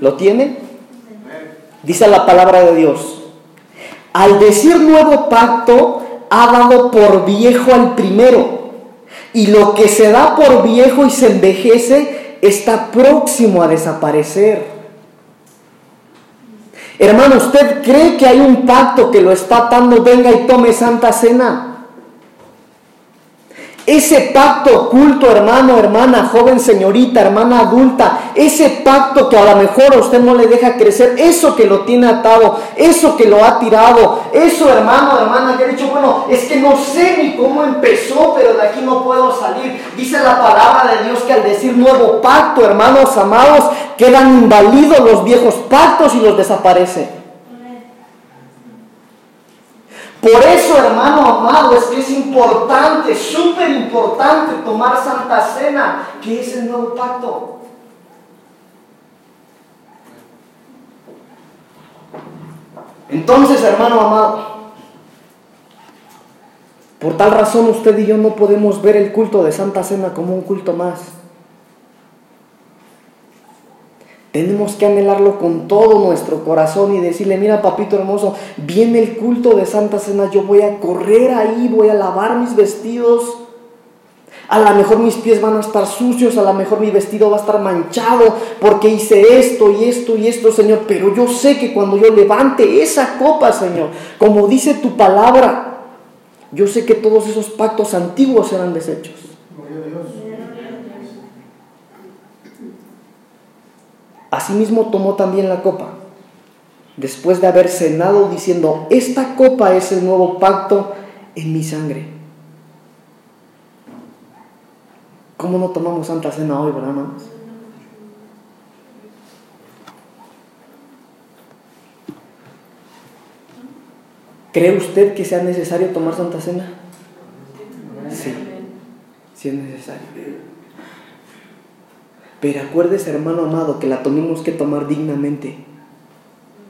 Speaker 1: ¿Lo tiene? Dice la palabra de Dios. Al decir nuevo pacto, ha dado por viejo al primero. Y lo que se da por viejo y se envejece está próximo a desaparecer. Hermano, ¿usted cree que hay un pacto que lo está atando? Venga y tome santa cena. Ese pacto oculto, hermano, hermana, joven, señorita, hermana adulta, ese pacto que a lo mejor a usted no le deja crecer, eso que lo tiene atado, eso que lo ha tirado, eso, hermano, hermana, que ha dicho, bueno, es que no sé ni cómo empezó, pero de aquí no puedo salir. Dice la palabra de Dios que al decir nuevo pacto, hermanos amados, quedan invalidos los viejos pactos y los desaparece. Por eso, hermano amado, es que es importante, súper importante tomar Santa Cena, que es el nuevo pacto. Entonces, hermano amado, por tal razón usted y yo no podemos ver el culto de Santa Cena como un culto más. Tenemos que anhelarlo con todo nuestro corazón y decirle, mira papito hermoso, viene el culto de Santa Cena, yo voy a correr ahí, voy a lavar mis vestidos. A lo mejor mis pies van a estar sucios, a lo mejor mi vestido va a estar manchado porque hice esto y esto y esto, Señor. Pero yo sé que cuando yo levante esa copa, Señor, como dice tu palabra, yo sé que todos esos pactos antiguos serán deshechos. Asimismo tomó también la copa, después de haber cenado diciendo, esta copa es el nuevo pacto en mi sangre. ¿Cómo no tomamos Santa Cena hoy, verdad, hermanos? ¿Cree usted que sea necesario tomar Santa Cena? Sí, sí es necesario. Pero acuérdese, hermano amado, que la tenemos que tomar dignamente,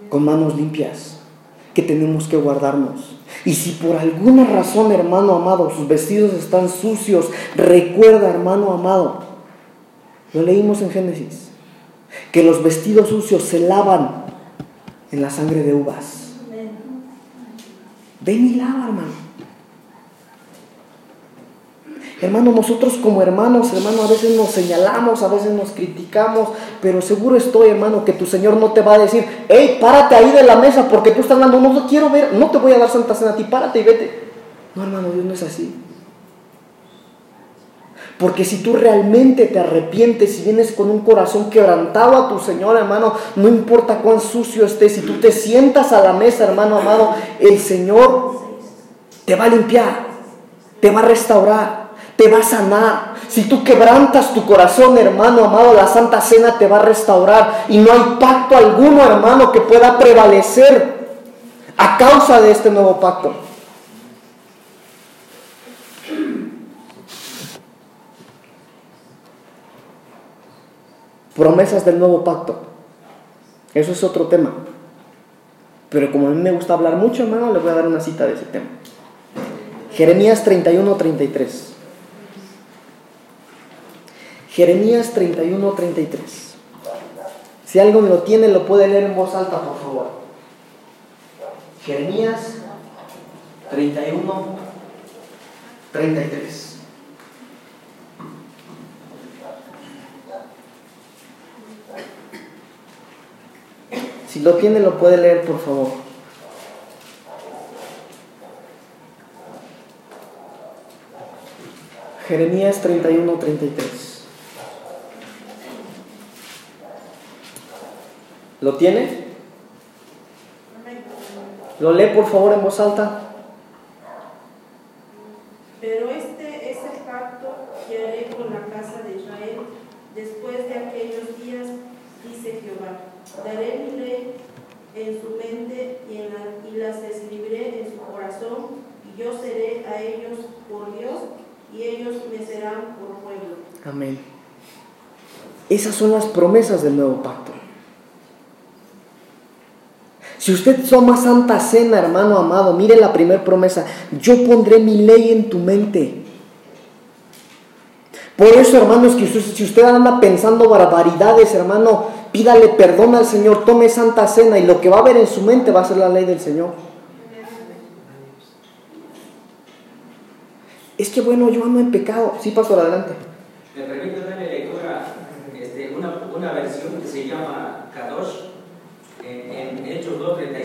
Speaker 1: con manos limpias, que tenemos que guardarnos. Y si por alguna razón, hermano amado, sus vestidos están sucios, recuerda, hermano amado, lo leímos en Génesis, que los vestidos sucios se lavan en la sangre de uvas. Ven y lava, hermano. Hermano, nosotros como hermanos, hermano, a veces nos señalamos, a veces nos criticamos, pero seguro estoy, hermano, que tu Señor no te va a decir, hey, párate ahí de la mesa porque tú estás dando, no, no quiero ver, no te voy a dar Santa Cena a ti, párate y vete. No, hermano, Dios no es así. Porque si tú realmente te arrepientes y vienes con un corazón quebrantado a tu Señor, hermano, no importa cuán sucio estés, si tú te sientas a la mesa, hermano amado, el Señor te va a limpiar, te va a restaurar, te va a sanar. Si tú quebrantas tu corazón, hermano amado, la Santa Cena te va a restaurar. Y no hay pacto alguno, hermano, que pueda prevalecer a causa de este nuevo pacto. Promesas del nuevo pacto. Eso es otro tema. Pero como a mí me gusta hablar mucho, hermano, le voy a dar una cita de ese tema. Jeremías 31, 33. Jeremías 31, 33. Si alguien lo tiene, lo puede leer en voz alta, por favor. Jeremías 31, 33. Si lo tiene, lo puede leer, por favor. Jeremías 31, 33. ¿Lo tiene? ¿Lo lee por favor en voz alta?
Speaker 4: Pero este es el pacto que haré con la casa de Israel después de aquellos días, dice Jehová. Daré mi ley en su mente y, en la- y las escribiré en su corazón, y yo seré a ellos por Dios y ellos me serán por pueblo.
Speaker 1: Amén. Esas son las promesas del nuevo pacto. Si usted toma santa cena, hermano amado, mire la primera promesa, yo pondré mi ley en tu mente. Por eso, hermanos, que si usted anda pensando barbaridades, hermano, pídale perdón al Señor, tome santa cena y lo que va a ver en su mente va a ser la ley del Señor. Es que bueno, yo ando en pecado. Sí, pastor, adelante.
Speaker 5: Me permite darle lectura este, una versión que se llama Kadosh. En, en Hechos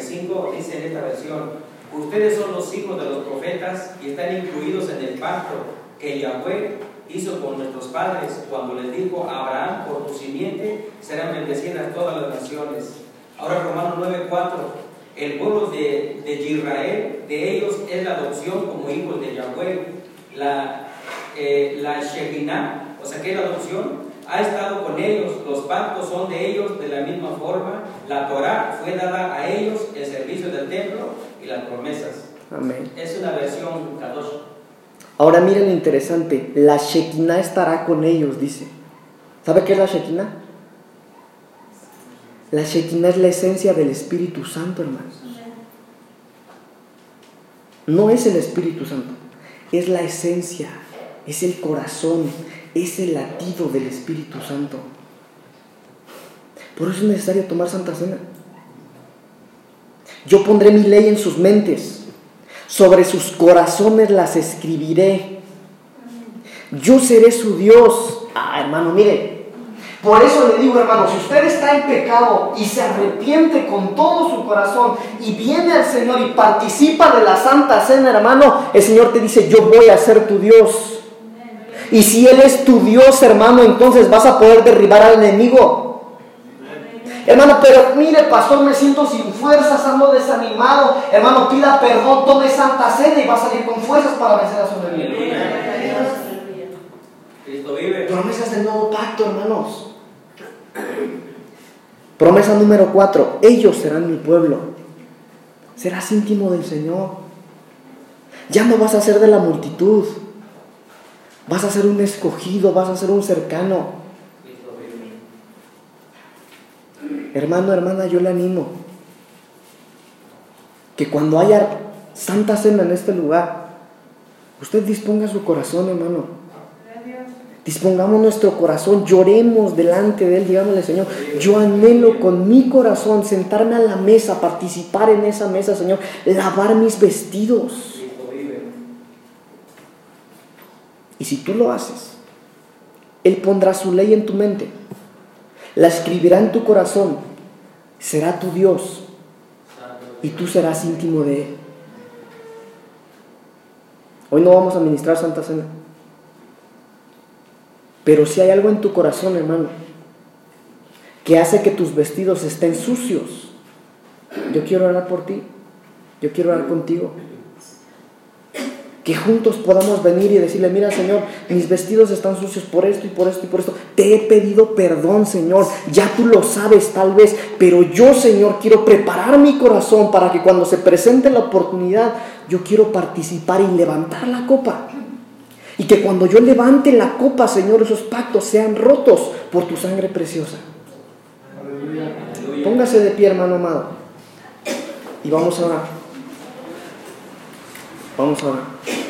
Speaker 5: 2.35 dice en esta versión, ustedes son los hijos de los profetas y están incluidos en el pacto que Yahweh hizo con nuestros padres cuando les dijo a Abraham, por tu simiente serán bendecidas todas las naciones. Ahora Romanos 9.4, el pueblo de, de Israel, de ellos es la adopción como hijos de Yahweh. La, eh, la Shekinah, o sea que es la adopción, ha estado con ellos, los pactos son de ellos de la misma forma, la Torah fue dada a ellos, el servicio del templo y las promesas.
Speaker 1: Amén.
Speaker 5: Es una versión Kadosh.
Speaker 1: Ahora miren lo interesante, la Shekinah estará con ellos, dice. ¿Sabe qué es la Shekinah? La Shekinah es la esencia del Espíritu Santo, hermanos. No es el Espíritu Santo, es la esencia, es el corazón, es el latido del Espíritu Santo. Por eso es necesario tomar Santa Cena. Yo pondré mi ley en sus mentes, sobre sus corazones las escribiré. Yo seré su Dios. Ah, hermano, mire. Por eso le digo, hermano, si usted está en pecado y se arrepiente con todo su corazón y viene al Señor y participa de la Santa Cena, hermano, el Señor te dice, yo voy a ser tu Dios. Y si Él es tu Dios, hermano, entonces vas a poder derribar al enemigo. Hermano, pero mire, pastor, me siento sin fuerzas, ando desanimado. Hermano, pida perdón, tome santa cena y va a salir con fuerzas para vencer a su enemigo.
Speaker 5: Cristo vive.
Speaker 1: Promesas del nuevo pacto, hermanos. Promesa número cuatro, ellos serán mi pueblo. Serás íntimo del Señor. Ya no vas a ser de la multitud. Vas a ser un escogido, vas a ser un cercano. Hermano, hermana, yo le animo que cuando haya santa cena en este lugar, usted disponga su corazón, hermano. Dispongamos nuestro corazón, lloremos delante de Él, digámosle, Señor, yo anhelo con mi corazón sentarme a la mesa, participar en esa mesa, Señor, lavar mis vestidos.
Speaker 5: Cristo vive.
Speaker 1: Y si tú lo haces, Él pondrá su ley en tu mente, la escribirá en tu corazón, será tu Dios y tú serás íntimo de Él. Hoy no vamos a ministrar Santa Cena. Pero si hay algo en tu corazón, hermano, que hace que tus vestidos estén sucios, yo quiero orar por ti. Yo quiero orar contigo. Que juntos podamos venir y decirle, mira Señor, mis vestidos están sucios por esto y por esto y por esto. Te he pedido perdón, Señor. Ya tú lo sabes tal vez, pero yo, Señor, quiero preparar mi corazón para que cuando se presente la oportunidad, yo quiero participar y levantar la copa. Y que cuando yo levante la copa, Señor, esos pactos sean rotos por tu sangre preciosa. Póngase de pie, hermano amado. Y vamos a orar. 帮助他们